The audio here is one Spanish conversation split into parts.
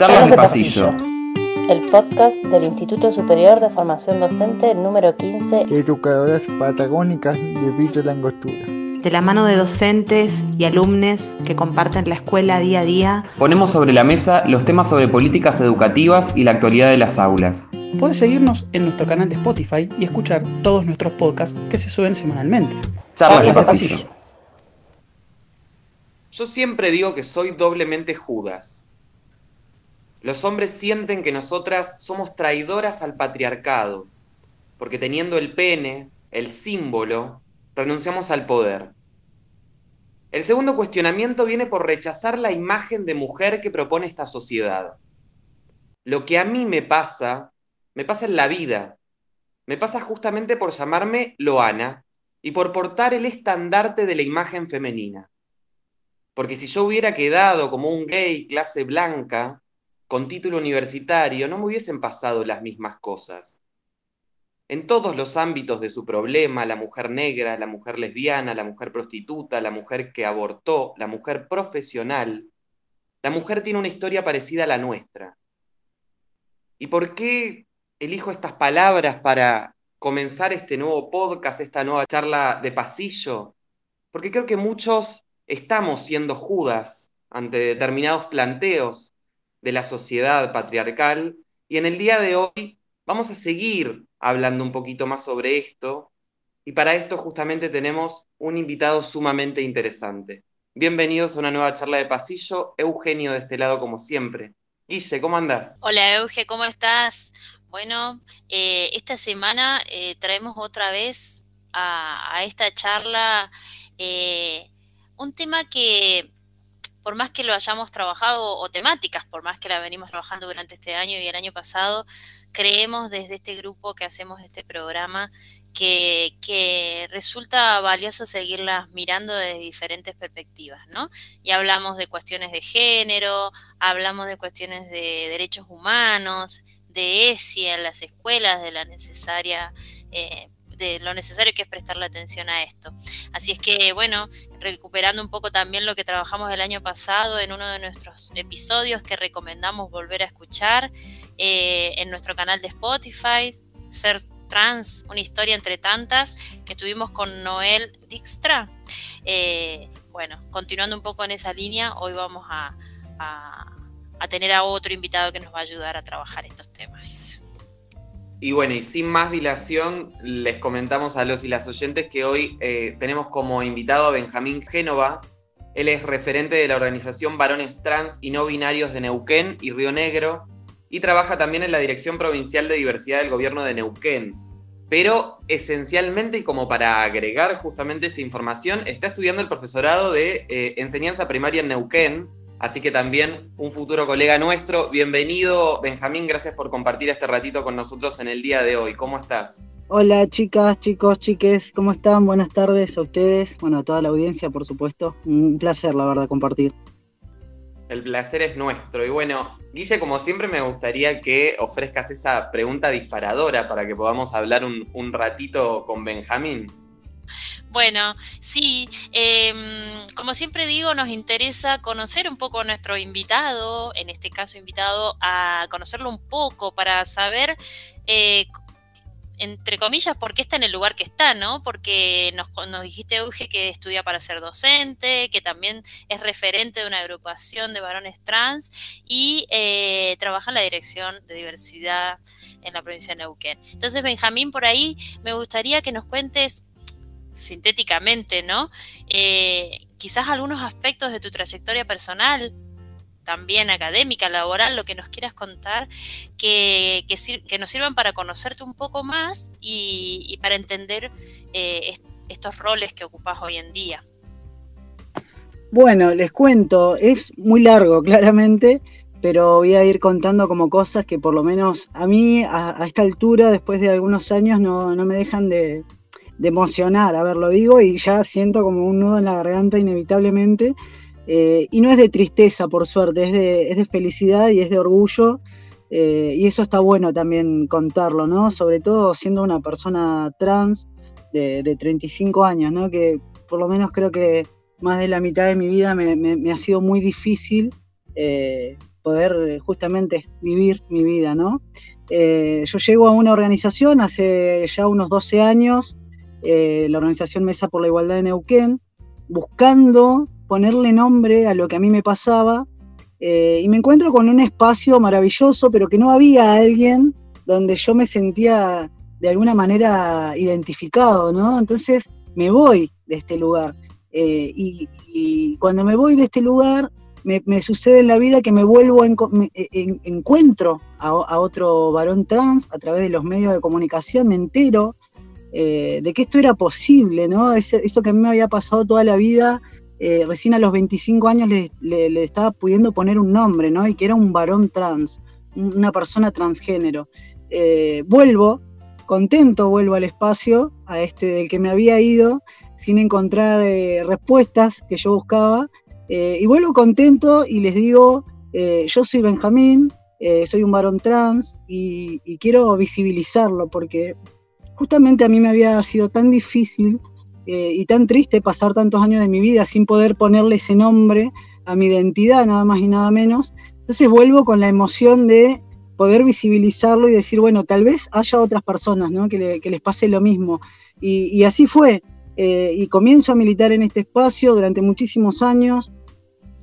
Charlas de pasillo. El podcast del Instituto Superior de Formación Docente número 15. Educadoras patagónicas de Villa Langostura. De la mano de docentes y alumnos que comparten la escuela día a día. Ponemos sobre la mesa los temas sobre políticas educativas y la actualidad de las aulas. Puedes seguirnos en nuestro canal de Spotify y escuchar todos nuestros podcasts que se suben semanalmente. Charlas de pasillo. Yo siempre digo que soy doblemente Judas. Los hombres sienten que nosotras somos traidoras al patriarcado, porque teniendo el pene, el símbolo, renunciamos al poder. El segundo cuestionamiento viene por rechazar la imagen de mujer que propone esta sociedad. Lo que a mí me pasa, me pasa en la vida. Me pasa justamente por llamarme Loana y por portar el estandarte de la imagen femenina. Porque si yo hubiera quedado como un gay clase blanca, con título universitario, no me hubiesen pasado las mismas cosas. En todos los ámbitos de su problema, la mujer negra, la mujer lesbiana, la mujer prostituta, la mujer que abortó, la mujer profesional, la mujer tiene una historia parecida a la nuestra. ¿Y por qué elijo estas palabras para comenzar este nuevo podcast, esta nueva charla de pasillo? Porque creo que muchos estamos siendo judas ante determinados planteos de la sociedad patriarcal y en el día de hoy vamos a seguir hablando un poquito más sobre esto y para esto justamente tenemos un invitado sumamente interesante. Bienvenidos a una nueva charla de pasillo, Eugenio de este lado como siempre. Guille, ¿cómo andás? Hola Euge, ¿cómo estás? Bueno, eh, esta semana eh, traemos otra vez a, esta charla eh, un tema que por más que lo hayamos trabajado, o temáticas, por más que la venimos trabajando durante este año y el año pasado, creemos desde este grupo que hacemos este programa que, resulta valioso seguirlas mirando desde diferentes perspectivas, ¿no? Y hablamos de cuestiones de género, hablamos de cuestiones de derechos humanos, de ESI en las escuelas, de la necesaria eh, de lo necesario que es prestarle atención a esto. Así es que, bueno, recuperando un poco también lo que trabajamos el año pasado en uno de nuestros episodios que recomendamos volver a escuchar eh, en nuestro canal de Spotify, Ser Trans, una historia entre tantas, que estuvimos con Noel Dijkstra. Eh, bueno, continuando un poco en esa línea, hoy vamos a, a tener a otro invitado que nos va a ayudar a trabajar estos temas. Y bueno, y sin más dilación, les comentamos a los y las oyentes que hoy eh, tenemos como invitado a Benjamín Génova. Él es referente de la organización Varones Trans y No Binarios de Neuquén y Río Negro y trabaja también en la Dirección Provincial de Diversidad del Gobierno de Neuquén. Pero esencialmente, y como para agregar justamente esta información, está estudiando el profesorado de eh, enseñanza primaria en Neuquén Así que también un futuro colega nuestro. Bienvenido, Benjamín. Gracias por compartir este ratito con nosotros en el día de hoy. ¿Cómo estás? Hola, chicas, chicos, chiques. ¿Cómo están? Buenas tardes a ustedes. Bueno, a toda la audiencia, por supuesto. Un placer, la verdad, compartir. El placer es nuestro. Y bueno, Guille, como siempre, me gustaría que ofrezcas esa pregunta disparadora para que podamos hablar un, un ratito con Benjamín. Bueno, sí, em, como siempre digo, nos interesa conocer un poco a nuestro invitado, en este caso invitado a conocerlo un poco para saber, eh, entre comillas, por qué está en el lugar que está, ¿no? Porque nos, nos dijiste, Euge, que estudia para ser docente, que también es referente de una agrupación de varones trans y eh, trabaja en la dirección de diversidad en la provincia de Neuquén. Entonces, Benjamín, por ahí me gustaría que nos cuentes sintéticamente, ¿no? Eh, quizás algunos aspectos de tu trayectoria personal, también académica, laboral, lo que nos quieras contar, que, que, nos sirvan para conocerte un poco más y, para entender eh, estos roles que ocupas hoy en día. Bueno, les cuento, es muy largo claramente, pero voy a ir contando como cosas que por lo menos a mí a, esta altura, después de algunos años, no me dejan de, de emocionar, a ver, lo digo y ya siento como un nudo en la garganta inevitablemente. Eh, y no es de tristeza, por suerte, es de, es de felicidad y es de orgullo. Eh, y eso está bueno también contarlo, ¿no? Sobre todo siendo una persona trans de, 35 años, ¿no? Que por lo menos creo que más de la mitad de mi vida me, ha sido muy difícil eh, poder eh, justamente vivir mi vida, ¿no? Yo llego a una organización hace ya unos 12 años, eh, la organización Mesa por la Igualdad de Neuquén, buscando ponerle nombre a lo que a mí me pasaba y me encuentro con un espacio maravilloso, pero que no había alguien donde yo me sentía de alguna manera identificado, ¿no? Entonces me voy de este lugar. y, cuando me voy de este lugar, me, sucede en la vida que me vuelvo, en, encuentro a, otro varón trans a través de los medios de comunicación, me entero eh, de que esto era posible, ¿no? eso que a mí me había pasado toda la vida, eh, recién a los 25 años le, estaba pudiendo poner un nombre, ¿no? Y que era un varón trans, una persona transgénero. Eh, vuelvo, contento vuelvo al espacio, a este del que me había ido, sin encontrar respuestas que yo buscaba, y vuelvo contento y les digo, yo soy Benjamín, soy un varón trans y, quiero visibilizarlo porque justamente a mí me había sido tan difícil y tan triste pasar tantos años de mi vida sin poder ponerle ese nombre a mi identidad, nada más y nada menos. Entonces vuelvo con la emoción de poder visibilizarlo y decir, bueno, tal vez haya otras personas que, les pase lo mismo. Y, así fue. y comienzo a militar en este espacio durante muchísimos años.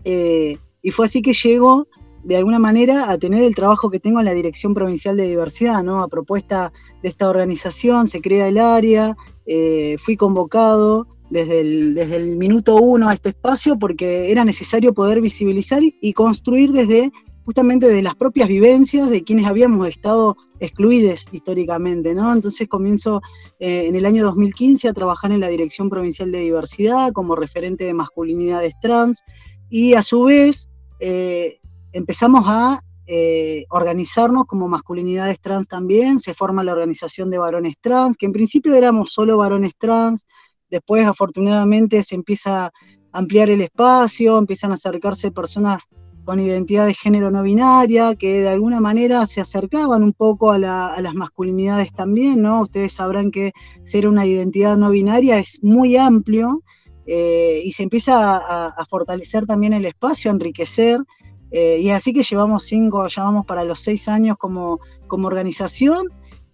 Eh, y fue así que llego de alguna manera a tener el trabajo que tengo en la Dirección Provincial de Diversidad, ¿no? A propuesta de esta organización, se crea el área, eh, fui convocado desde el, desde el minuto uno a este espacio porque era necesario poder visibilizar y construir desde justamente de las propias vivencias de quienes habíamos estado excluidos históricamente, ¿no? Entonces comienzo eh, en el año 2015 a trabajar en la Dirección Provincial de Diversidad como referente de masculinidades trans, y a su vez eh, empezamos a eh, organizarnos como masculinidades trans también, se forma la organización de varones trans, que en principio éramos solo varones trans, después afortunadamente se empieza a ampliar el espacio, empiezan a acercarse personas con identidad de género no binaria, que de alguna manera se acercaban un poco a, las masculinidades también, ¿no? Ustedes sabrán que ser una identidad no binaria es muy amplio, eh, y se empieza a, fortalecer también el espacio, a enriquecer. Eh, y así que llevamos cinco, ya vamos para los seis años como, como organización.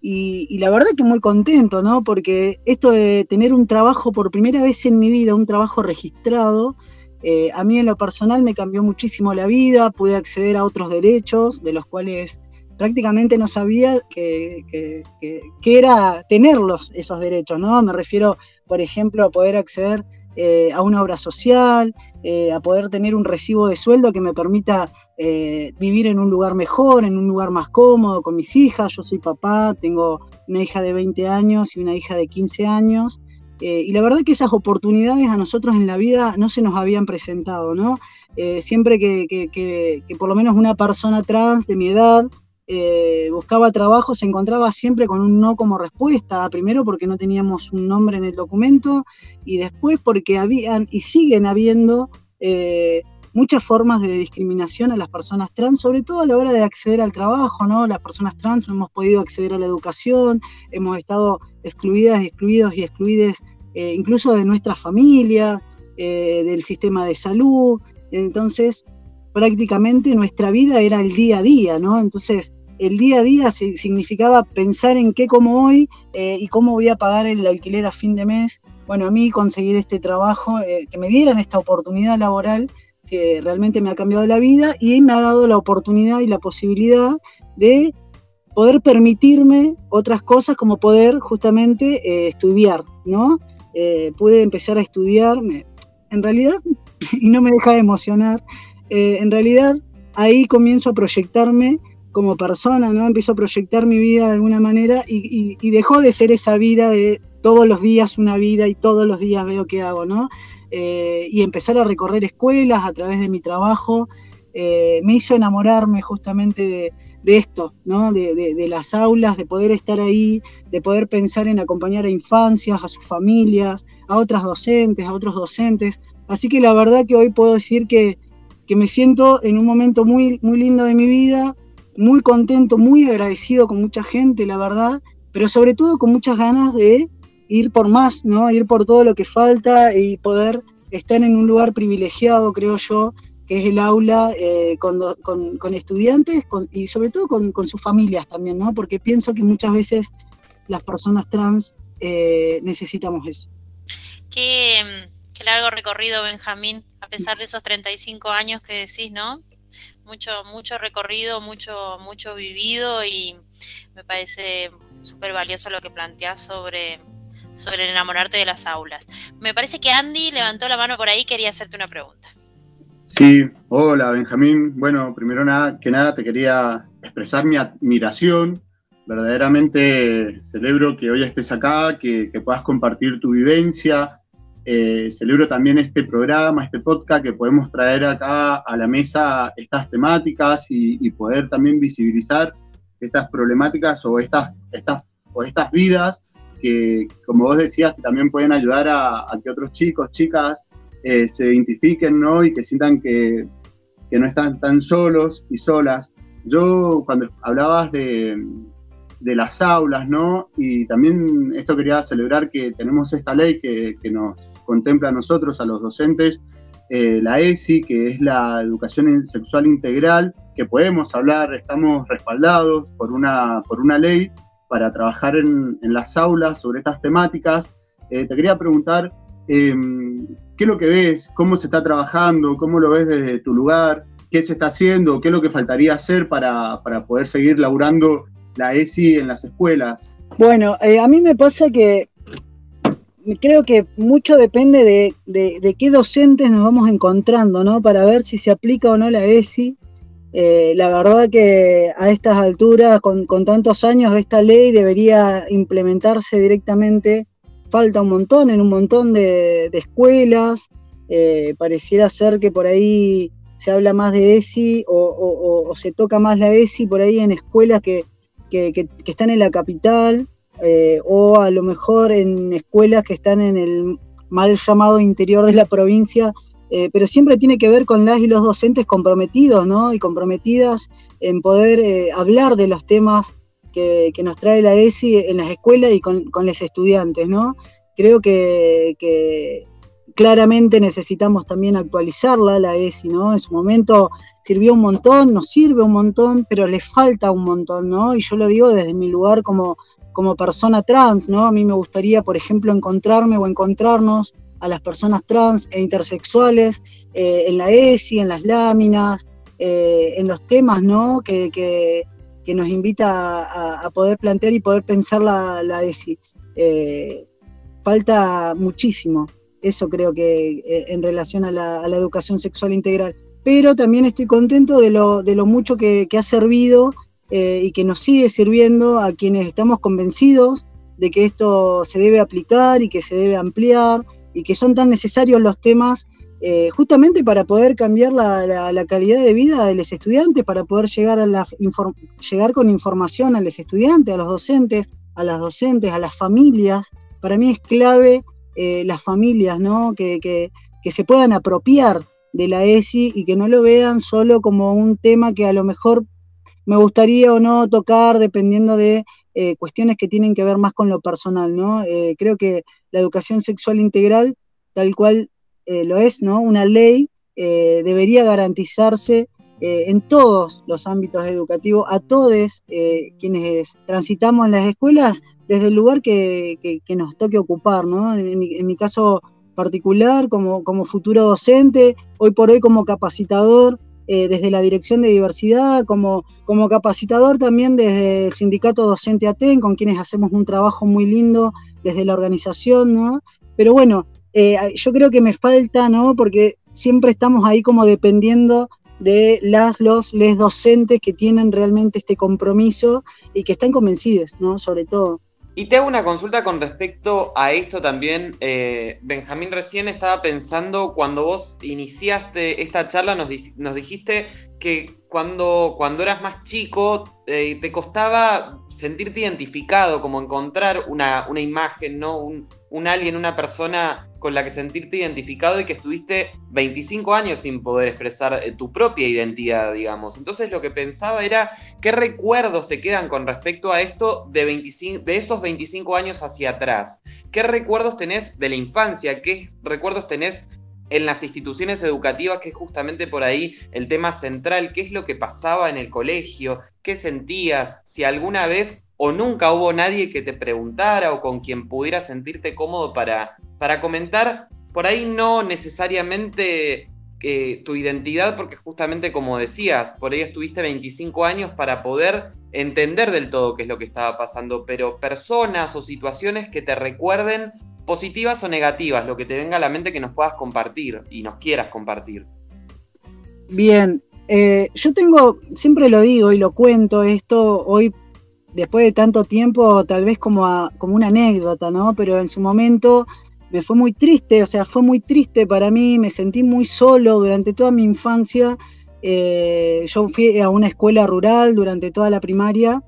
Y, la verdad que muy contento, ¿no? Porque esto de tener un trabajo por primera vez en mi vida, un trabajo registrado, eh, a mí en lo personal me cambió muchísimo la vida, pude acceder a otros derechos de los cuales prácticamente no sabía que, que era tenerlos, esos derechos, ¿no? Me refiero, por ejemplo, a poder acceder eh, a una obra social, eh, a poder tener un recibo de sueldo que me permita eh, vivir en un lugar mejor, en un lugar más cómodo con mis hijas. Yo soy papá, tengo una hija de 20 años y una hija de 15 años. y la verdad que esas oportunidades a nosotros en la vida no se nos habían presentado, ¿no? siempre que, que por lo menos una persona trans de mi edad eh, buscaba trabajo se encontraba siempre con un no como respuesta, primero porque no teníamos un nombre en el documento y después porque habían y siguen habiendo eh, muchas formas de discriminación a las personas trans, sobre todo a la hora de acceder al trabajo, ¿no? Las personas trans no hemos podido acceder a la educación, hemos estado excluidas, excluidos y excluidas eh, incluso de nuestra familia, del sistema de salud, entonces prácticamente nuestra vida era el día a día, ¿no? Entonces, el día a día significaba pensar en qué como hoy eh, y cómo voy a pagar el alquiler a fin de mes. Bueno, a mí conseguir este trabajo, eh, que me dieran esta oportunidad laboral, realmente me ha cambiado la vida y me ha dado la oportunidad y la posibilidad de poder permitirme otras cosas como poder justamente eh, estudiar, ¿no? pude empezar a estudiar, en realidad, y no me deja de emocionar, en realidad ahí comienzo a proyectarme como persona, ¿no? Empiezo a proyectar mi vida de alguna manera y, dejó de ser esa vida de todos los días una vida y todos los días veo qué hago, ¿no? Eh, y empezar a recorrer escuelas a través de mi trabajo eh, me hizo enamorarme justamente de, esto, ¿no? De, las aulas, de poder estar ahí, de poder pensar en acompañar a infancias, a sus familias, a otras docentes, a otros docentes. Así que la verdad que hoy puedo decir que, que me siento en un momento muy, muy lindo de mi vida, muy contento, muy agradecido con mucha gente, la verdad, pero sobre todo con muchas ganas de ir por más, ¿no? Ir por todo lo que falta y poder estar en un lugar privilegiado, creo yo, que es el aula eh, con, estudiantes y sobre todo con, sus familias también, ¿no? Porque pienso que muchas veces las personas trans eh, necesitamos eso. Qué, largo recorrido, Benjamín, a pesar de esos 35 años que decís, ¿no? Mucho, mucho recorrido, mucho, mucho vivido y me parece súper valioso lo que planteás sobre, sobre enamorarte de las aulas. Me parece que Andy levantó la mano por ahí quería hacerte una pregunta. Sí, hola Benjamín. Bueno, primero nada, que nada te quería expresar mi admiración. Verdaderamente celebro que hoy estés acá, que, puedas compartir tu vivencia. Eh, celebro también este programa, este podcast, que podemos traer acá a la mesa estas temáticas y, poder también visibilizar estas problemáticas o estas, estas, o estas vidas que, como vos decías, también pueden ayudar a, que otros chicos, chicas, eh, se identifiquen ¿no? y que sientan que, no están tan solos y solas. Yo cuando hablabas de, las aulas, ¿no? Y también esto quería celebrar que tenemos esta ley que, nos contempla a nosotros, a los docentes, eh, la ESI, que es la educación sexual integral, que podemos hablar, estamos respaldados por una, por una ley para trabajar en, las aulas sobre estas temáticas. Eh, te quería preguntar, Em, ¿qué es lo que ves? ¿Cómo se está trabajando? ¿Cómo lo ves desde tu lugar? ¿Qué se está haciendo? ¿Qué es lo que faltaría hacer para, poder seguir laburando la ESI en las escuelas? Bueno, eh, a mí me pasa que creo que mucho depende de, qué docentes nos vamos encontrando, ¿no? Para ver si se aplica o no la ESI. Eh, la verdad que a estas alturas, con, con, tantos años de esta ley, debería implementarse directamente falta un montón en un montón de, escuelas. Eh, pareciera ser que por ahí se habla más de ESI o, se toca más la ESI por ahí en escuelas que, están en la capital eh, o a lo mejor en escuelas que están en el mal llamado interior de la provincia, eh, pero siempre tiene que ver con las y los docentes comprometidos ¿no? y comprometidas en poder hablar de los temas que, nos trae la ESI en las escuelas y con, los estudiantes, ¿no? Creo que, claramente necesitamos también actualizarla, la ESI, ¿no? En su momento sirvió un montón, nos sirve un montón, pero le falta un montón, ¿no? Y yo lo digo desde mi lugar como, como persona trans, ¿no? A mí me gustaría, por ejemplo, encontrarme o encontrarnos a las personas trans e intersexuales eh, en la ESI, en las láminas, eh, en los temas, ¿no? Que, que, nos invita a, poder plantear y poder pensar la, la ESI. Eh, falta muchísimo, eso creo que en relación a la, educación sexual integral. Pero también estoy contento de lo, de lo mucho que, ha servido eh, y que nos sigue sirviendo a quienes estamos convencidos de que esto se debe aplicar y que se debe ampliar y que son tan necesarios los temas eh, justamente para poder cambiar la, calidad de vida de los estudiantes, para poder llegar, a llegar con información a los estudiantes, a los docentes, a las docentes, a las familias. Para mí es clave eh, las familias, ¿no? Que, se puedan apropiar de la ESI y que no lo vean solo como un tema que a lo mejor me gustaría o no tocar dependiendo de eh, cuestiones que tienen que ver más con lo personal, ¿no? creo que la educación sexual integral, tal cual eh, lo es, ¿no? Una ley eh, debería garantizarse eh, en todos los ámbitos educativos, a todos quienes transitamos en las escuelas desde el lugar que, nos toque ocupar, ¿no? En mi, caso particular, como, como, futuro docente, hoy por hoy como capacitador, desde la Dirección de Diversidad, como, como capacitador también desde el Sindicato Docente ATEN, con quienes hacemos un trabajo muy lindo desde la organización, ¿no? Pero bueno, eh, yo creo que me falta, ¿no? Porque siempre estamos ahí como dependiendo de las, los, les docentes que tienen realmente este compromiso y que están convencidos, ¿no? Sobre todo. Y te hago una consulta con respecto a esto también. Eh, Benjamín recién estaba pensando, cuando vos iniciaste esta charla, nos, nos dijiste que cuando, cuando eras más chico eh, te costaba sentirte identificado, como encontrar una, una imagen, ¿no? Un, un alguien, una persona con la que sentirte identificado y que estuviste 25 años sin poder expresar eh, tu propia identidad, digamos. Entonces lo que pensaba era, ¿qué recuerdos te quedan con respecto a esto de, 25, de esos 25 años hacia atrás? ¿Qué recuerdos tenés de la infancia? ¿Qué recuerdos tenés en las instituciones educativas, que es justamente por ahí el tema central, qué es lo que pasaba en el colegio, qué sentías, si alguna vez o nunca hubo nadie que te preguntara o con quien pudiera sentirte cómodo para, para comentar, por ahí no necesariamente eh, tu identidad, porque justamente como decías, por ahí estuviste 25 años para poder entender del todo qué es lo que estaba pasando, pero personas o situaciones que te recuerden positivas o negativas, lo que te venga a la mente que nos puedas compartir y nos quieras compartir. Bien, eh, yo tengo, siempre lo digo y lo cuento esto hoy, después de tanto tiempo, tal vez como, como una anécdota, ¿no? Pero en su momento me fue muy triste, o sea, fue muy triste para mí, me sentí muy solo durante toda mi infancia. Eh, yo fui a una escuela rural durante toda la primaria,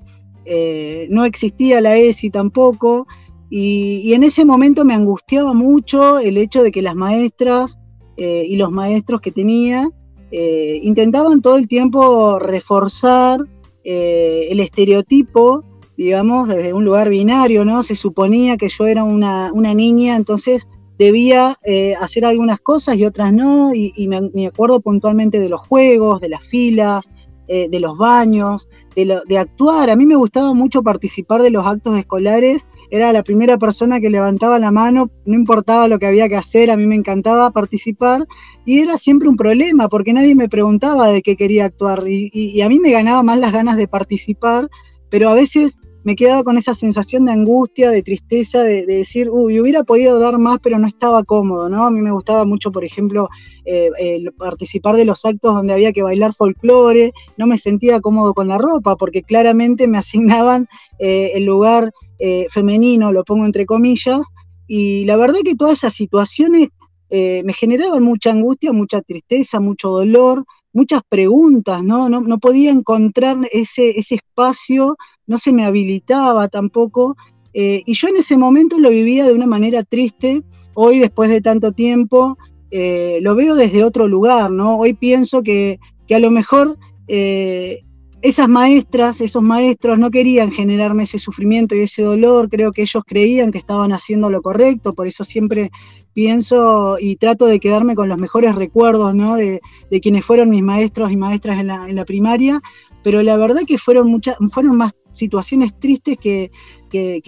eh, no existía la ESI tampoco, y, en ese momento me angustiaba mucho el hecho de que las maestras eh, y los maestros que tenía eh, intentaban todo el tiempo reforzar eh, el estereotipo, digamos, desde un lugar binario, ¿no? Se suponía que yo era una, niña, entonces debía hacer algunas cosas y otras no, y, me, acuerdo puntualmente de los juegos, de las filas, de los baños, de, actuar. A mí me gustaba mucho participar de los actos escolares. Era la primera persona que levantaba la mano, no importaba lo que había que hacer, a mí me encantaba participar. Y era siempre un problema porque nadie me preguntaba de qué quería actuar. y a mí me ganaba más las ganas de participar, pero a veces me quedaba con esa sensación de angustia, de tristeza, de, decir, uy, hubiera podido dar más, pero no estaba cómodo, ¿no? A mí me gustaba mucho, por ejemplo, eh, participar de los actos donde había que bailar folclore, no me sentía cómodo con la ropa, porque claramente me asignaban eh, el lugar eh, femenino, lo pongo entre comillas, y la verdad que todas esas situaciones me generaban mucha angustia, mucha tristeza, mucho dolor, muchas preguntas, ¿no? No, no podía encontrar ese, ese espacio no se me habilitaba tampoco. Eh, y yo en ese momento lo vivía de una manera triste. Hoy, después de tanto tiempo, eh, lo veo desde otro lugar, ¿no? Hoy pienso que, a lo mejor eh, esas maestras, esos maestros no querían generarme ese sufrimiento y ese dolor, creo que ellos creían que estaban haciendo lo correcto, por eso siempre pienso y trato de quedarme con los mejores recuerdos ¿no? de, quienes fueron mis maestros y maestras en la, en la primaria, pero la verdad que fueron, muchas, fueron más situaciones tristes que,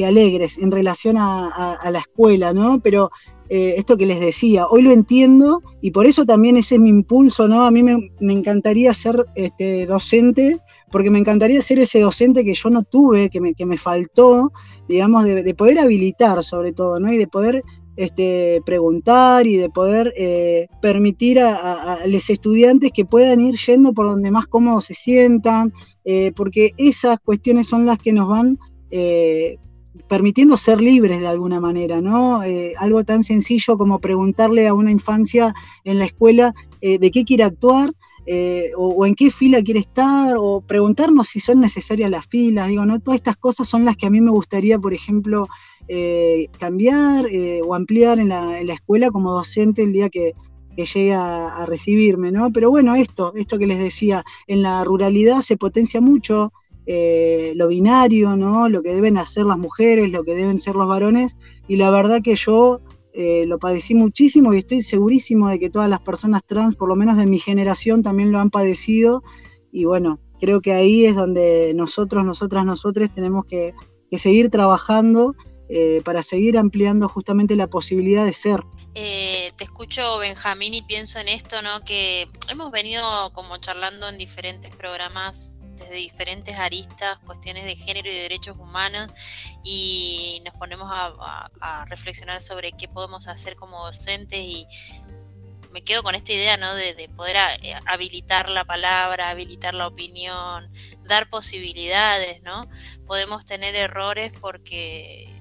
alegres en relación a, la escuela, ¿no? Pero eh, esto que les decía, hoy lo entiendo y por eso también ese es mi impulso, ¿no? A mí me, encantaría ser este, docente, porque me encantaría ser ese docente que yo no tuve, que me, que me faltó, digamos, de, poder habilitar sobre todo, ¿no? Y de poder este, preguntar y de poder eh, permitir a, los estudiantes que puedan ir yendo por donde más cómodos se sientan, eh, porque esas cuestiones son las que nos van eh, permitiendo ser libres de alguna manera, ¿no? algo tan sencillo como preguntarle a una infancia en la escuela de qué quiere actuar, o, en qué fila quiere estar, o preguntarnos si son necesarias las filas, digo, ¿no? Todas estas cosas son las que a mí me gustaría, por ejemplo, eh, cambiar eh, o ampliar en la, escuela como docente el día que, llegue a, recibirme, ¿no? Pero bueno, esto, esto que les decía, en la ruralidad se potencia mucho eh, lo binario, ¿no? Lo que deben hacer las mujeres, lo que deben ser los varones, y la verdad que yo lo padecí muchísimo y estoy segurísimo de que todas las personas trans, por lo menos de mi generación, también lo han padecido, y bueno, creo que ahí es donde nosotros, nosotras, nosotros tenemos que, que seguir trabajando eh, para seguir ampliando justamente la posibilidad de ser. Eh, te escucho, Benjamín, y pienso en esto, ¿no? Que hemos venido como charlando en diferentes programas desde diferentes aristas, cuestiones de género y de derechos humanos, y nos ponemos a, reflexionar sobre qué podemos hacer como docentes y me quedo con esta idea, ¿no? De, de poder eh, habilitar la palabra, habilitar la opinión, dar posibilidades, ¿no? Podemos tener errores porque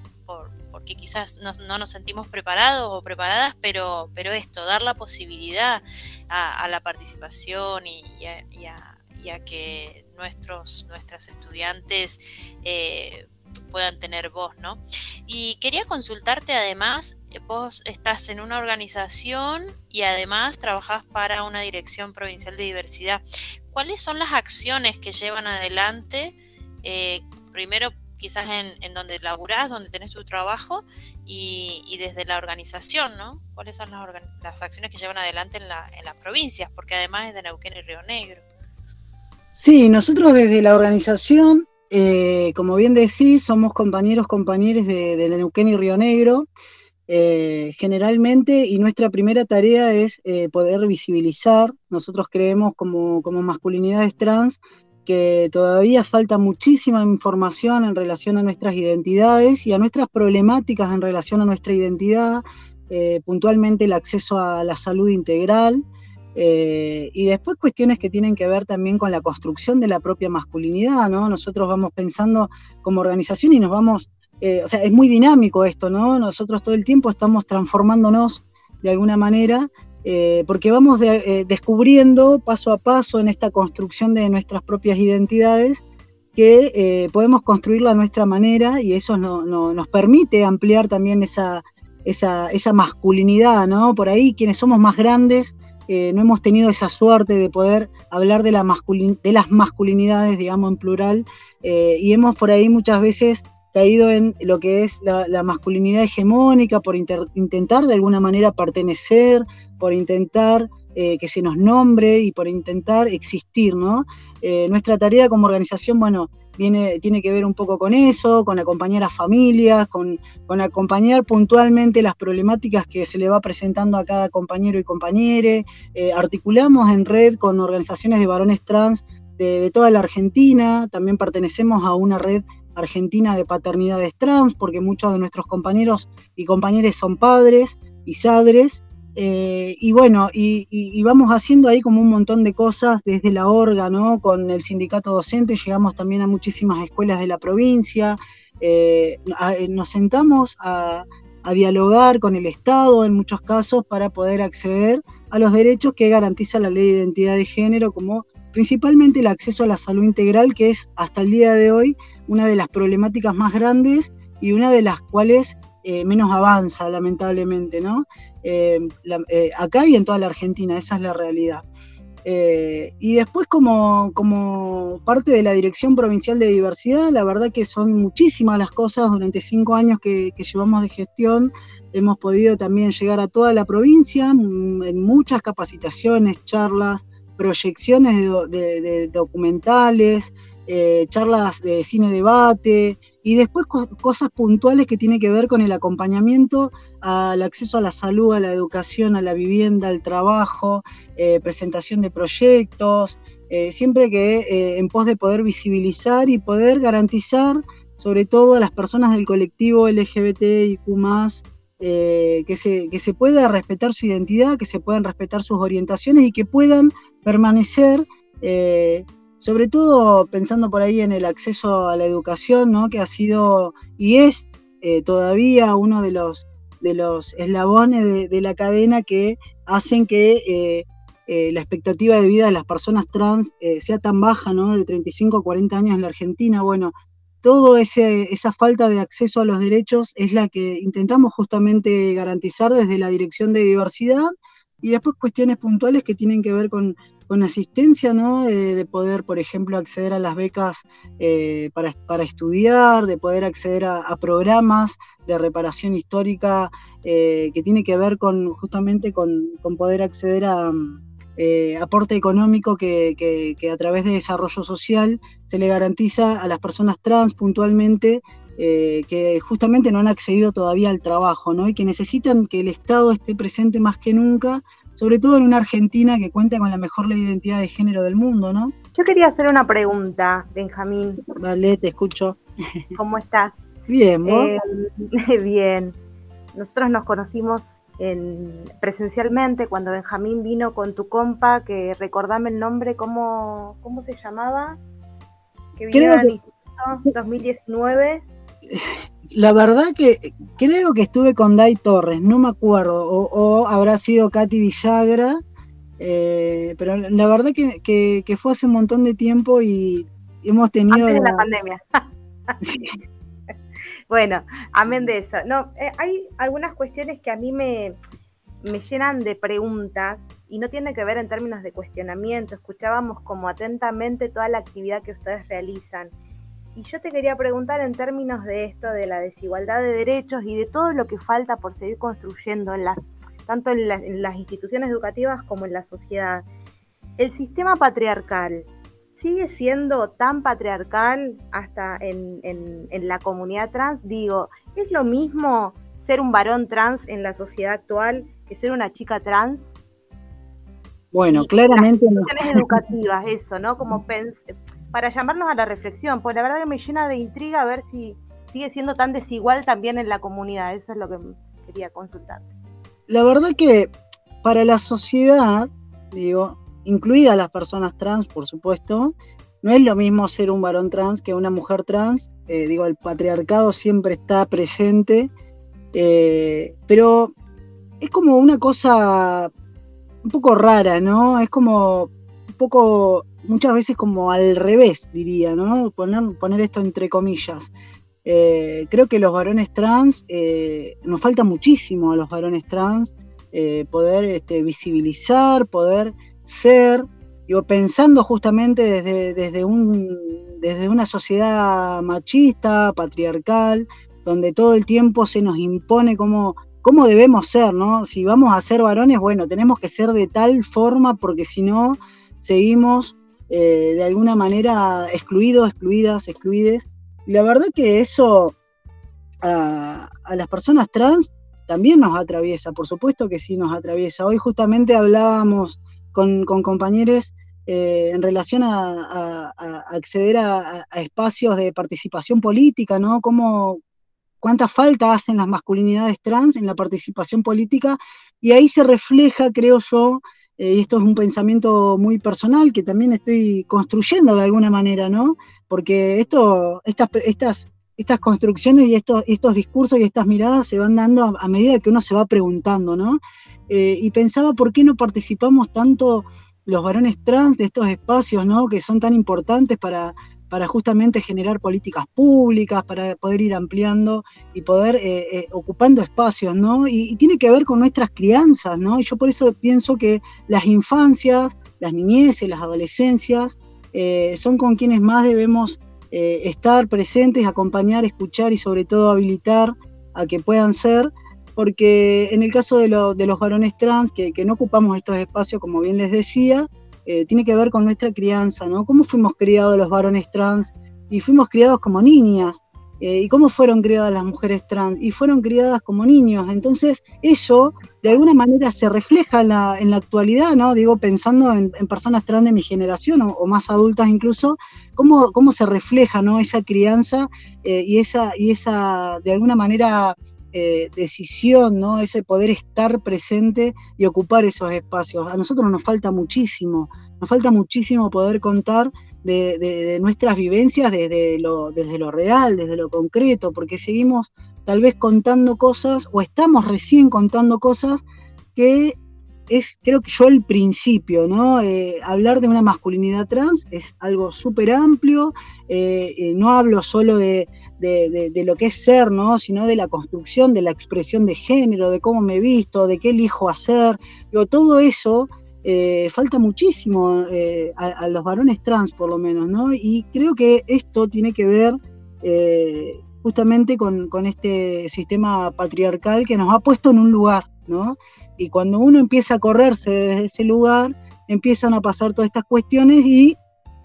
porque quizás no, nos sentimos preparados o preparadas, pero, pero esto, dar la posibilidad a, la participación y, a, que nuestros, nuestras estudiantes eh, puedan tener voz, ¿no? Y quería consultarte además, vos estás en una organización y además trabajás para una dirección provincial de diversidad. ¿Cuáles son las acciones que llevan adelante? Eh, primero quizás en, donde laburás, donde tenés tu trabajo y, desde la organización, ¿no? ¿Cuáles son las, acciones que llevan adelante en, las provincias? Porque además es de Neuquén y Río Negro. Sí, nosotros desde la organización, eh, como bien decís, somos compañeros, compañeros de, de Neuquén y Río Negro. Eh, generalmente, y nuestra primera tarea es eh, poder visibilizar, nosotros creemos como, como masculinidades trans, que todavía falta muchísima información en relación a nuestras identidades y a nuestras problemáticas en relación a nuestra identidad, eh, puntualmente el acceso a la salud integral, y después cuestiones que tienen que ver también con la construcción de la propia masculinidad, ¿no? Nosotros vamos pensando como organización y nos vamos eh, o sea, es muy dinámico esto, ¿no? Nosotros todo el tiempo estamos transformándonos de alguna manera, eh, porque vamos eh, descubriendo paso a paso en esta construcción de nuestras propias identidades que podemos construirla a nuestra manera y eso nos permite ampliar también esa, esa, masculinidad, ¿no? Por ahí quienes somos más grandes no hemos tenido esa suerte de poder hablar de, la de las masculinidades, digamos, en plural, y hemos por ahí muchas veces caído en lo que es la, masculinidad hegemónica, por intentar de alguna manera pertenecer, por intentar eh, que se nos nombre y por intentar existir. Eh, nuestra tarea como organización, bueno, tiene que ver un poco con eso, con acompañar a familias, con, acompañar puntualmente las problemáticas que se le va presentando a cada compañero y compañere. Eh, articulamos en red con organizaciones de varones trans de, toda la Argentina, también pertenecemos a una red argentina de paternidades trans, porque muchos de nuestros compañeros y compañeras son padres y sadres. Eh, y bueno, y, vamos haciendo ahí como un montón de cosas desde la orga, ¿no? Con el sindicato docente llegamos también a muchísimas escuelas de la provincia. Eh, nos sentamos a dialogar con el Estado en muchos casos para poder acceder a los derechos que garantiza la ley de identidad de género, como principalmente el acceso a la salud integral, que es hasta el día de hoy una de las problemáticas más grandes y una de las cuales eh, menos avanza, lamentablemente, ¿no? Eh, eh, acá y en toda la Argentina, esa es la realidad. y después como, parte de la Dirección Provincial de Diversidad, la verdad que son muchísimas las cosas, durante cinco años que, llevamos de gestión, hemos podido también llegar a toda la provincia mm, en muchas capacitaciones, charlas, proyecciones de documentales, charlas de cine debate y después cosas puntuales que tienen que ver con el acompañamiento al acceso a la salud, a la educación, a la vivienda, al trabajo, eh, presentación de proyectos, eh, siempre que en pos de poder visibilizar y poder garantizar sobre todo a las personas del colectivo LGBTIQ+, eh, que, se, que se pueda respetar su identidad, que se puedan respetar sus orientaciones y que puedan permanecer sobre todo pensando por ahí en el acceso a la educación, ¿no? que ha sido y es eh, todavía uno de los, de los eslabones de, la cadena que hacen que eh, eh, la expectativa de vida de las personas trans sea tan baja, ¿no? de 35 a 40 años en la Argentina. Bueno, toda esa falta de acceso a los derechos es la que intentamos justamente garantizar desde la Dirección de Diversidad y después cuestiones puntuales que tienen que ver con con asistencia, ¿no? de poder, por ejemplo, acceder a las becas eh, para, estudiar, de poder acceder a, programas de reparación histórica eh, que tiene que ver con justamente con, poder acceder a eh, aporte económico que, a través de desarrollo social se le garantiza a las personas trans puntualmente que justamente no han accedido todavía al trabajo, ¿no? Y que necesitan que el Estado esté presente más que nunca sobre todo en una Argentina que cuenta con la mejor ley de identidad de género del mundo, ¿no? Yo quería hacer una pregunta, Benjamín. Vale, te escucho. ¿Cómo estás? Bien, ¿vos? Eh, bien. Nosotros nos conocimos presencialmente cuando Benjamín vino con tu compa, que recordame el nombre, ¿cómo, cómo se llamaba? Que vino al Instituto 2019. La verdad que creo que estuve con Dai Torres, no me acuerdo, o, habrá sido Katy Villagra, eh, pero la verdad que, fue hace un montón de tiempo y hemos tenido... Antes de la pandemia. bueno, amén de eso. No, eh, hay algunas cuestiones que a mí me, me llenan de preguntas y no tiene que ver en términos de cuestionamiento. Escuchábamos como atentamente toda la actividad que ustedes realizan y yo te quería preguntar en términos de esto, de la desigualdad de derechos y de todo lo que falta por seguir construyendo en las, tanto en, las instituciones educativas como en la sociedad. El sistema patriarcal sigue siendo tan patriarcal hasta en, en la comunidad trans. Digo, ¿es lo mismo ser un varón trans en la sociedad actual que ser una chica trans? Bueno, claramente. Las instituciones educativas, eso, ¿no? Como para llamarnos a la reflexión, pues la verdad que me llena de intriga ver si sigue siendo tan desigual también en la comunidad. Eso es lo que quería consultar. La verdad que para la sociedad, digo, incluidas las personas trans, por supuesto, no es lo mismo ser un varón trans que una mujer trans. Eh, digo, el patriarcado siempre está presente, eh, pero es como una cosa un poco rara, ¿no? Es como un poco muchas veces como al revés, diría, ¿no? Poner, poner esto entre comillas. Eh, creo que los varones trans, eh, nos falta muchísimo a los varones trans eh, poder este, visibilizar, poder ser, digo, pensando justamente desde, desde, un, desde una sociedad machista, patriarcal, donde todo el tiempo se nos impone cómo, cómo debemos ser, ¿no? Si vamos a ser varones, bueno, tenemos que ser de tal forma porque si no, seguimos eh, de alguna manera excluidos, excluidas, excluides. Y la verdad que eso a, las personas trans también nos atraviesa, por supuesto que sí nos atraviesa. Hoy justamente hablábamos con, compañeros eh, en relación a, acceder a, espacios de participación política, ¿no? Cómo, cuánta falta hacen las masculinidades trans en la participación política, y ahí se refleja, creo yo, eh, esto es un pensamiento muy personal que también estoy construyendo de alguna manera, ¿no? Porque esto, estas, estas, estas construcciones y estos, estos discursos y estas miradas se van dando a, medida que uno se va preguntando, ¿no? Eh, y pensaba por qué no participamos tanto los varones trans de estos espacios, ¿no? Que son tan importantes para, para justamente generar políticas públicas, para poder ir ampliando y poder eh, eh, ocupando espacios, ¿no? Y, tiene que ver con nuestras crianzas, ¿no? Y yo por eso pienso que las infancias, las niñeces, las adolescencias, eh, son con quienes más debemos estar presentes, acompañar, escuchar y sobre todo habilitar a que puedan ser, porque en el caso de, los varones trans, que no ocupamos estos espacios, como bien les decía, eh, tiene que ver con nuestra crianza, ¿no? ¿Cómo fuimos criados los varones trans? Y fuimos criados como niñas. Eh, ¿Y cómo fueron criadas las mujeres trans? Y fueron criadas como niños. Entonces, eso de alguna manera se refleja en la, actualidad, ¿no? Digo, pensando en, personas trans de mi generación o, más adultas incluso, cómo, cómo se refleja, ¿no? Esa crianza eh, y, esa, y esa, de alguna manera, eh, decisión, ¿no? ese poder estar presente y ocupar esos espacios. A nosotros nos falta muchísimo, nos falta muchísimo poder contar de, nuestras vivencias desde lo, desde lo real, desde lo concreto, porque seguimos tal vez contando cosas o estamos recién contando cosas que es, creo que yo, el principio, ¿no? Eh, hablar de una masculinidad trans es algo súper amplio, eh, no hablo solo de, de, lo que es ser, ¿no? sino de la construcción, de la expresión de género, de cómo me visto, de qué elijo hacer. Digo, todo eso eh, falta muchísimo eh, a, los varones trans, por lo menos, ¿no? Y creo que esto tiene que ver eh, justamente con, con, este sistema patriarcal que nos ha puesto en un lugar, ¿no? Y cuando uno empieza a correrse desde ese lugar, empiezan a pasar todas estas cuestiones y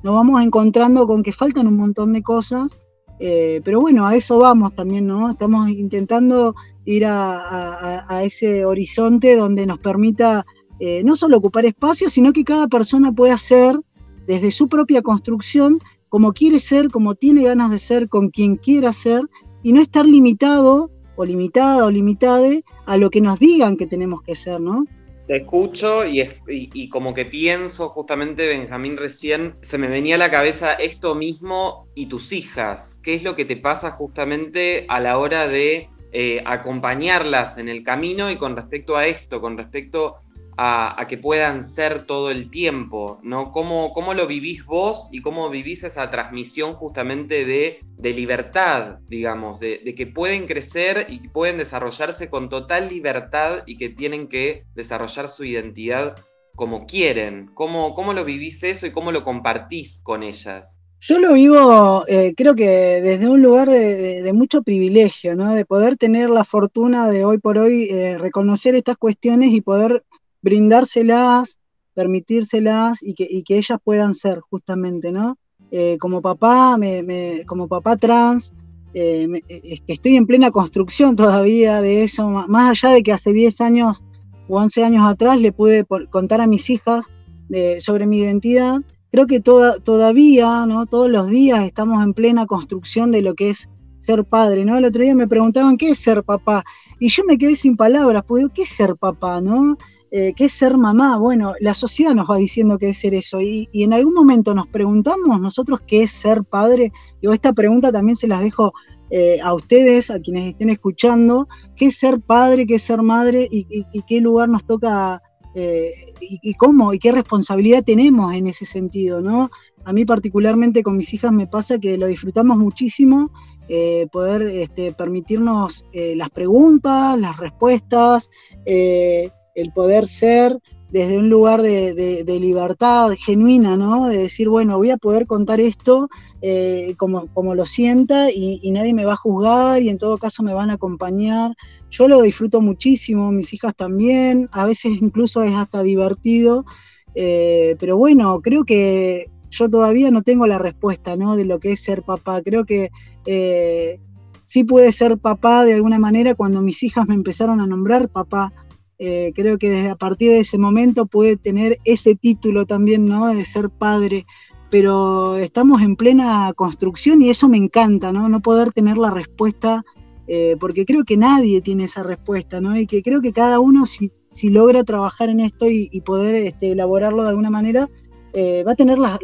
nos vamos encontrando con que faltan un montón de cosas eh, pero bueno, a eso vamos también, ¿no? Estamos intentando ir a, ese horizonte donde nos permita eh, no solo ocupar espacio, sino que cada persona pueda ser desde su propia construcción como quiere ser, como tiene ganas de ser, con quien quiera ser, y no estar limitado o limitada o limitade a lo que nos digan que tenemos que ser, ¿no? Te escucho y, como que pienso justamente, Benjamín, recién se me venía a la cabeza esto mismo y tus hijas. ¿Qué es lo que te pasa justamente a la hora de eh, acompañarlas en el camino y con respecto a esto, con respecto a, que puedan ser todo el tiempo, ¿no? ¿Cómo, ¿Cómo, lo vivís vos y cómo vivís esa transmisión justamente de, de libertad, digamos, de, que pueden crecer y pueden desarrollarse con total libertad y que tienen que desarrollar su identidad como quieren? ¿Cómo, cómo lo vivís eso y cómo lo compartís con ellas? Yo lo vivo, eh, creo que desde un lugar de, mucho privilegio, ¿no? De poder tener la fortuna de hoy por hoy eh, reconocer estas cuestiones y poder brindárselas, permitírselas y que, que ellas puedan ser, justamente, ¿no? Eh, como papá, como papá trans, estoy en plena construcción todavía de eso, más allá de que hace 10 años o 11 años atrás le pude contar a mis hijas sobre mi identidad creo que todavía, ¿no? Todos los días estamos en plena construcción de lo que es ser padre, ¿no? El otro día me preguntaban qué es ser papá y yo me quedé sin palabras, porque ¿qué es ser papá, no? Eh, ¿Qué es ser mamá? Bueno, la sociedad nos va diciendo qué es ser eso y, en algún momento nos preguntamos nosotros qué es ser padre. Digo, esta pregunta también se las dejo eh, a ustedes, a quienes estén escuchando, qué es ser padre, qué es ser madre y, qué lugar nos toca eh, y, cómo y qué responsabilidad tenemos en ese sentido, ¿no? A mí particularmente con mis hijas me pasa que lo disfrutamos muchísimo, poder este, permitirnos las preguntas, las respuestas, el poder ser desde un lugar de, libertad genuina, ¿no? De decir, bueno, voy a poder contar esto como, como lo sienta y, y nadie me va a juzgar y en todo caso me van a acompañar yo lo disfruto muchísimo, mis hijas también, a veces incluso es hasta divertido, eh, pero bueno, creo que yo todavía no tengo la respuesta ¿no? de lo que es ser papá. Creo que eh, sí pude ser papá de alguna manera cuando mis hijas me empezaron a nombrar papá. Eh, creo que desde a partir de ese momento pude tener ese título también, ¿no? De ser padre. Pero estamos en plena construcción y eso me encanta, ¿no? No poder tener la respuesta eh, porque creo que nadie tiene esa respuesta, ¿no? Y que creo que cada uno, si, logra trabajar en esto y, poder este, elaborarlo de alguna manera, eh, va a tener la,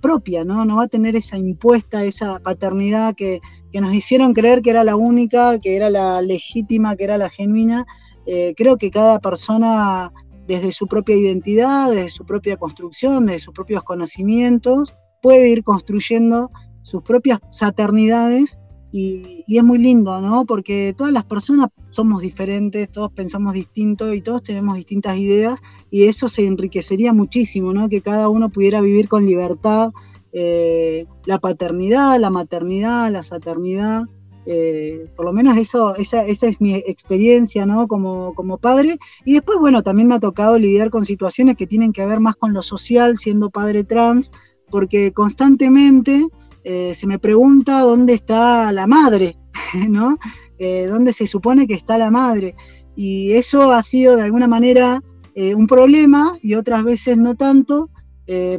propia, ¿no? No va a tener esa impuesta, esa paternidad que, nos hicieron creer que era la única, que era la legítima, que era la genuina. Eh, creo que cada persona, desde su propia identidad, desde su propia construcción, desde sus propios conocimientos, puede ir construyendo sus propias saternidades y, es muy lindo, ¿no? Porque todas las personas somos diferentes, todos pensamos distinto y todos tenemos distintas ideas y eso se enriquecería muchísimo, ¿no? Que cada uno pudiera vivir con libertad eh, la paternidad, la maternidad, la saternidad. Eh, por lo menos eso, esa, esa, es mi experiencia ¿no? como, como padre. Y después, bueno, también me ha tocado lidiar con situaciones que tienen que ver más con lo social, siendo padre trans, porque constantemente eh, se me pregunta dónde está la madre, ¿no? Eh, ¿Dónde se supone que está la madre? Y eso ha sido de alguna manera un problema y otras veces no tanto,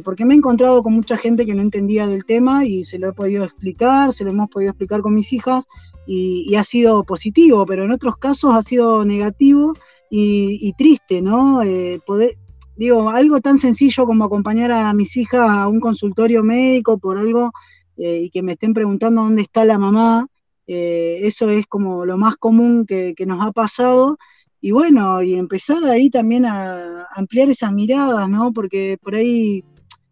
porque me he encontrado con mucha gente que no entendía del tema y se lo he podido explicar, se lo hemos podido explicar con mis hijas y, ha sido positivo, pero en otros casos ha sido negativo y, triste, ¿no? poder, digo, algo tan sencillo como acompañar a mis hijas a un consultorio médico por algo eh, y que me estén preguntando dónde está la mamá, eh, eso es como lo más común que, nos ha pasado. Y bueno, y empezar ahí también a ampliar esas miradas, ¿no? Porque por ahí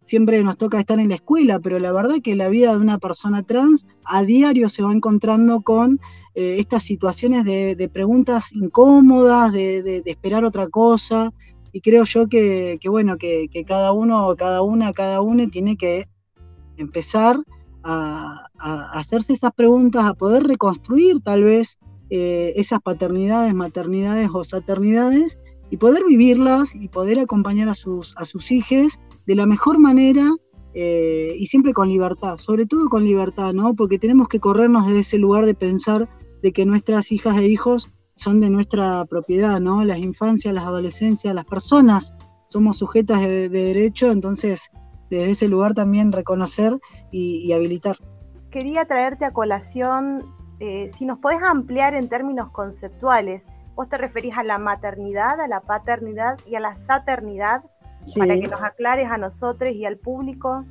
siempre nos toca estar en la escuela, pero la verdad que la vida de una persona trans a diario se va encontrando con eh, estas situaciones de, preguntas incómodas, de, esperar otra cosa, y creo yo que, bueno, que, que, cada uno, cada una, cada una tiene que empezar a, hacerse esas preguntas, a poder reconstruir tal vez eh, esas paternidades, maternidades o saternidades y poder vivirlas y poder acompañar a sus, a sus hijos de la mejor manera eh, y siempre con libertad, sobre todo con libertad, ¿no? Porque tenemos que corrernos desde ese lugar de pensar de que nuestras hijas e hijos son de nuestra propiedad, ¿no? Las infancias, las adolescencias, las personas somos sujetas de derecho, entonces desde ese lugar también reconocer y, habilitar. Quería traerte a colación, eh, si nos podés ampliar en términos conceptuales, vos te referís a la maternidad, a la paternidad y a la saternidad, para que nos aclares a nosotros y al público,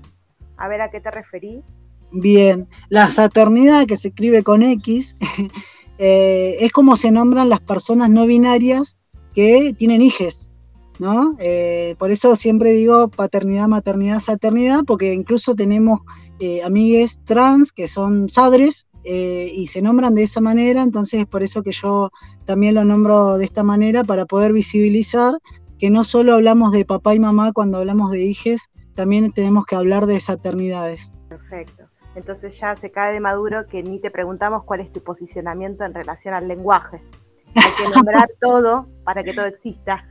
a ver a qué te referís. Bien, la saternidad que se escribe con X eh, es como se nombran las personas no binarias que tienen hijes. ¿no? Eh, por eso siempre digo paternidad, maternidad, saternidad, porque incluso tenemos eh, amigues trans que son sadres eh, y se nombran de esa manera, entonces es por eso que yo también lo nombro de esta manera para poder visibilizar que no solo hablamos de papá y mamá cuando hablamos de hijes, también tenemos que hablar de saternidades. Perfecto. Entonces ya se cae de maduro que ni te preguntamos cuál es tu posicionamiento en relación al lenguaje. Hay que nombrar todo para que todo exista.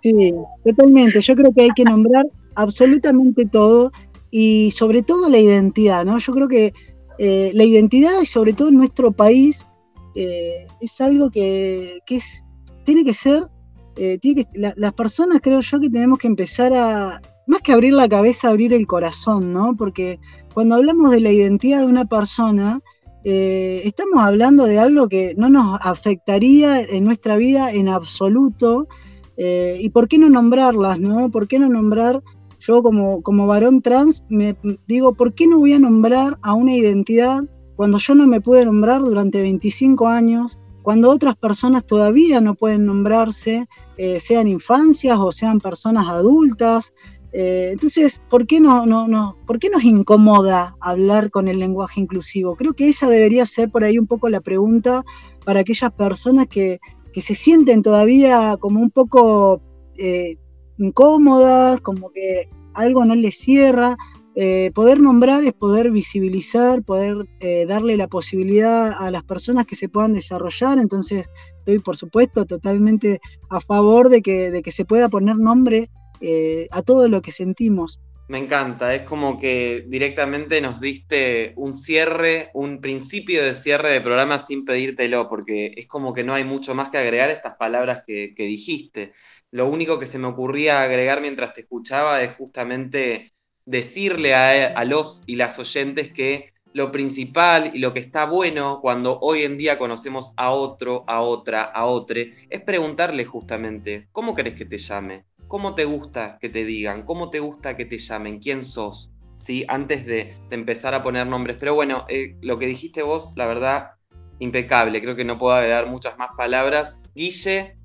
Sí, totalmente. Yo creo que hay que nombrar absolutamente todo y sobre todo la identidad, ¿no? Yo creo que eh, la identidad, y sobre todo en nuestro país, eh, es algo que, es, tiene que ser, eh, que, las personas creo yo que tenemos que empezar a, más que abrir la cabeza, abrir el corazón, ¿no? Porque cuando hablamos de la identidad de una persona, estamos hablando de algo que no nos afectaría en nuestra vida en absoluto. ¿Y por qué no nombrarlas, no? ¿Por qué no nombrar yo como, como varón trans me digo, ¿por qué no voy a nombrar a una identidad cuando yo no me pude nombrar durante 25 años, cuando otras personas todavía no pueden nombrarse, eh, sean infancias o sean personas adultas? Eh, entonces, ¿por qué, no, no, no, ¿por qué nos incomoda hablar con el lenguaje inclusivo? Creo que esa debería ser por ahí un poco la pregunta para aquellas personas que, que se sienten todavía como un poco eh, incómodas, como que algo no les cierra. Eh, poder nombrar es poder visibilizar, poder eh, darle la posibilidad a las personas que se puedan desarrollar. Entonces, estoy, por supuesto, totalmente a favor de que, de que se pueda poner nombre eh, a todo lo que sentimos. Me encanta, es como que directamente nos diste un cierre, un principio de cierre de programa sin pedírtelo, porque es como que no hay mucho más que agregar estas palabras que, que dijiste. Lo único que se me ocurría agregar mientras te escuchaba es justamente decirle a, los y las oyentes que lo principal y lo que está bueno cuando hoy en día conocemos a otro, a otra, a otro, es preguntarle justamente, ¿cómo querés que te llame? ¿Cómo te gusta que te digan? ¿Cómo te gusta que te llamen? ¿Quién sos? ¿Sí? Antes de, empezar a poner nombres. Pero bueno, eh, lo que dijiste vos, la verdad, impecable. Creo que no puedo agregar muchas más palabras. Guille,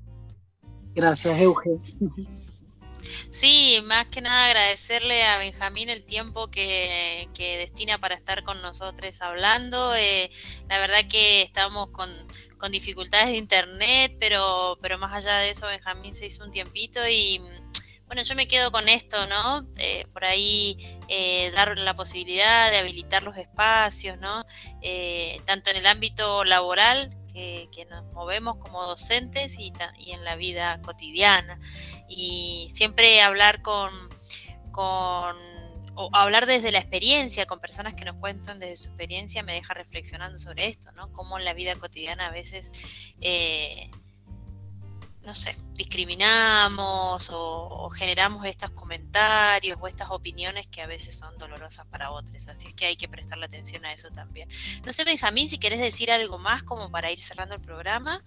Gracias, Euge. Sí, más que nada agradecerle a Benjamín el tiempo que, destina para estar con nosotros hablando. Eh, la verdad que estamos con, dificultades de internet, pero, pero más allá de eso, Benjamín se hizo un tiempito y bueno, yo me quedo con esto, ¿no? Eh, por ahí eh, dar la posibilidad de habilitar los espacios, ¿no? tanto en el ámbito laboral que, nos movemos como docentes y, en la vida cotidiana. Y siempre hablar con, con o hablar desde la experiencia, con personas que nos cuentan desde su experiencia, me deja reflexionando sobre esto, ¿no? Cómo en la vida cotidiana a veces eh, no sé, discriminamos o, generamos estos comentarios o estas opiniones que a veces son dolorosas para otros. Así es que hay que prestarle atención a eso también. No sé, Benjamín, si querés decir algo más como para ir cerrando el programa.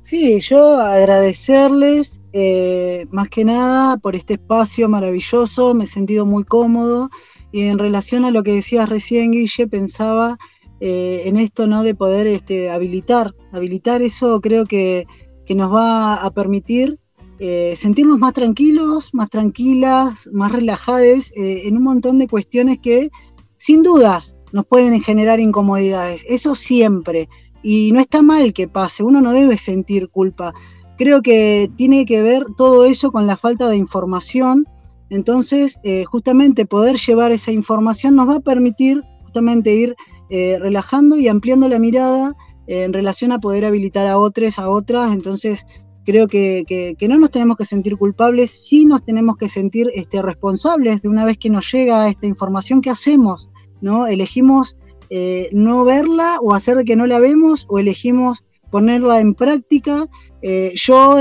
Sí, yo agradecerles eh, más que nada por este espacio maravilloso, me he sentido muy cómodo y en relación a lo que decías recién, Guille, pensaba eh, en esto, ¿no? De poder este, habilitar, habilitar eso creo que que nos va a permitir eh, sentirnos más tranquilos, más tranquilas, más relajadas eh, en un montón de cuestiones que sin dudas nos pueden generar incomodidades. Eso siempre. Y no está mal que pase, uno no debe sentir culpa. Creo que tiene que ver todo eso con la falta de información. Entonces, eh, justamente poder llevar esa información nos va a permitir justamente ir relajando y ampliando la mirada en relación a poder habilitar a otros, a otras, entonces creo que, no nos tenemos que sentir culpables, sí nos tenemos que sentir este, responsables de una vez que nos llega esta información, ¿qué hacemos? ¿no? Elegimos eh, no verla o hacer que no la vemos o elegimos ponerla en práctica. Eh, yo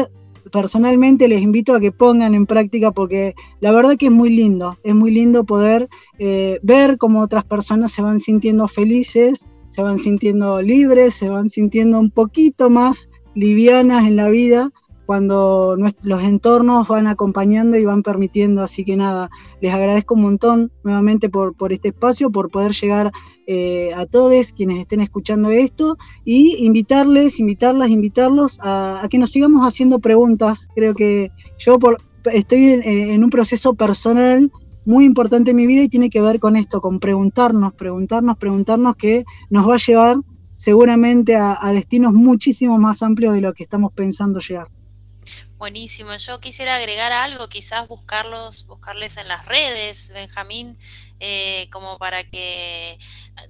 personalmente les invito a que pongan en práctica porque la verdad que es muy lindo, es muy lindo poder eh, ver cómo otras personas se van sintiendo felices se van sintiendo libres, se van sintiendo un poquito más livianas en la vida cuando los entornos van acompañando y van permitiendo. Así que nada, les agradezco un montón nuevamente por, por este espacio, por poder llegar eh, a todos quienes estén escuchando esto y invitarles, invitarlas, invitarlos a, que nos sigamos haciendo preguntas. Creo que yo por, estoy en un proceso personal muy importante en mi vida y tiene que ver con esto, con preguntarnos, preguntarnos, preguntarnos que nos va a llevar seguramente a, destinos muchísimo más amplios de lo que estamos pensando llegar. Buenísimo. Yo quisiera agregar algo, quizás buscarlos, buscarles en las redes, Benjamín, eh, como para que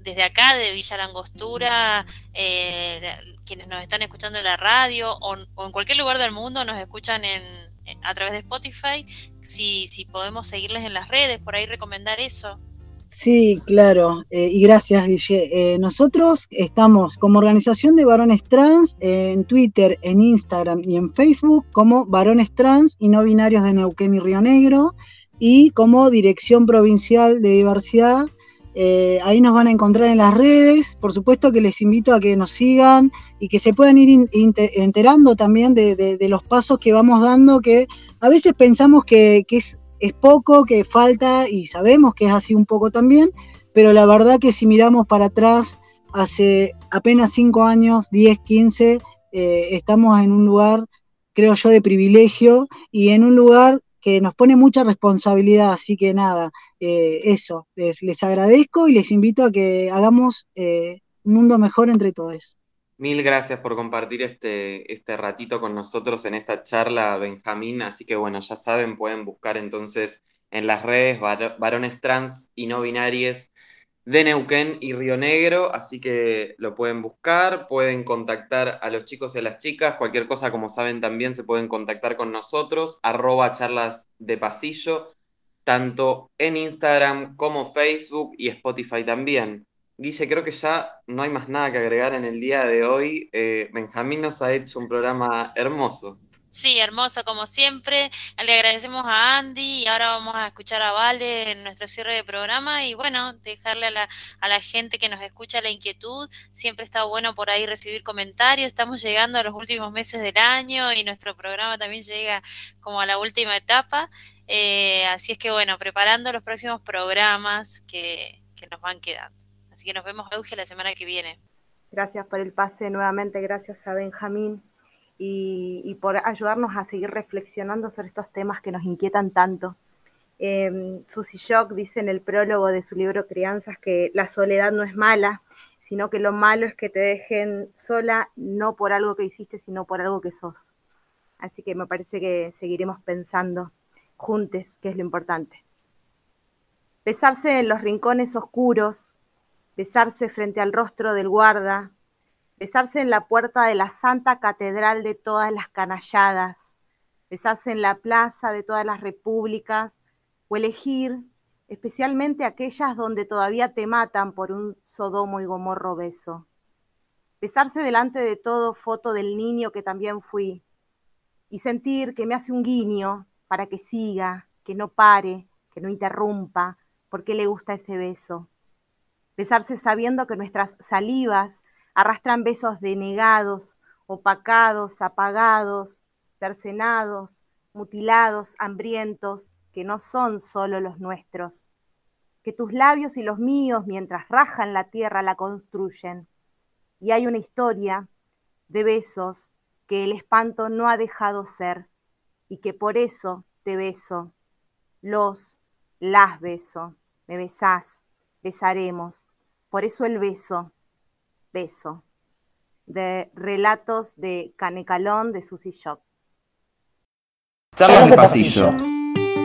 desde acá, de Villa Langostura, eh, quienes nos están escuchando en la radio o, en cualquier lugar del mundo nos escuchan en, a través de Spotify, si, si podemos seguirles en las redes, por ahí recomendar eso. Sí, claro, eh, y gracias, Guille. nosotros estamos como organización de varones trans en Twitter, en Instagram y en Facebook como varones trans y no binarios de Neuquén y Río Negro y como Dirección Provincial de Diversidad. Eh, ahí nos van a encontrar en las redes. Por supuesto que les invito a que nos sigan y que se puedan ir enterando también de, los pasos que vamos dando, que a veces pensamos que, es, poco, que falta y sabemos que es así un poco también, pero la verdad que si miramos para atrás, hace apenas 5 años, 10, 15, eh, estamos en un lugar, creo yo, de privilegio y en un lugar que nos pone mucha responsabilidad, así que nada, eh, eso, les, les, agradezco y les invito a que hagamos eh, un mundo mejor entre todos. Mil gracias por compartir este, este ratito con nosotros en esta charla, Benjamín. Así que bueno, ya saben, pueden buscar entonces en las redes varones trans y no binarios de Neuquén y Río Negro, así que lo pueden buscar, pueden contactar a los chicos y a las chicas, cualquier cosa, como saben, también se pueden contactar con nosotros, arroba charlas de pasillo, tanto en Instagram como Facebook y Spotify también. Guille, creo que ya no hay más nada que agregar en el día de hoy. Eh, Benjamín nos ha hecho un programa hermoso. Sí, hermoso como siempre. Le agradecemos a Andy y ahora vamos a escuchar a Vale en nuestro cierre de programa y bueno, dejarle a la, a la gente que nos escucha la inquietud. Siempre está bueno por ahí recibir comentarios. Estamos llegando a los últimos meses del año y nuestro programa también llega como a la última etapa. Eh, así es que bueno, preparando los próximos programas que, que nos van quedando. Así que nos vemos, Euge, la semana que viene. Gracias por el pase nuevamente, gracias a Benjamín y, por ayudarnos a seguir reflexionando sobre estos temas que nos inquietan tanto. Eh, Susie Shock dice en el prólogo de su libro Crianzas que la soledad no es mala, sino que lo malo es que te dejen sola no por algo que hiciste, sino por algo que sos. Así que me parece que seguiremos pensando juntos, que es lo importante. Besarse en los rincones oscuros, besarse frente al rostro del guarda, besarse en la puerta de la Santa Catedral de todas las canalladas, besarse en la plaza de todas las repúblicas, o elegir especialmente aquellas donde todavía te matan por un sodomo y gomorro beso. Besarse delante de todo foto del niño que también fui, y sentir que me hace un guiño para que siga, que no pare, que no interrumpa, porque le gusta ese beso. Besarse sabiendo que nuestras salivas arrastran besos denegados, opacados, apagados, cercenados, mutilados, hambrientos, que no son solo los nuestros. Que tus labios y los míos, mientras rajan la tierra, la construyen. Y hay una historia de besos que el espanto no ha dejado ser y que por eso te beso. Los, las beso, me besás, besaremos. Por eso el beso, Beso, de relatos de Canecalón de Susy Shock. Charlas de pasillo.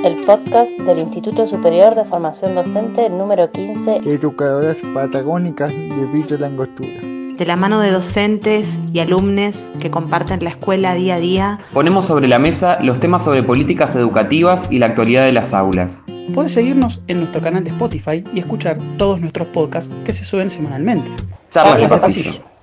El podcast del Instituto Superior de Formación Docente número 15. Educadoras patagónicas de Villa Langostura de la mano de docentes y alumnos que comparten la escuela día a día. Ponemos sobre la mesa los temas sobre políticas educativas y la actualidad de las aulas. Puedes seguirnos en nuestro canal de Spotify y escuchar todos nuestros podcasts que se suben semanalmente. Charlas de pasillo.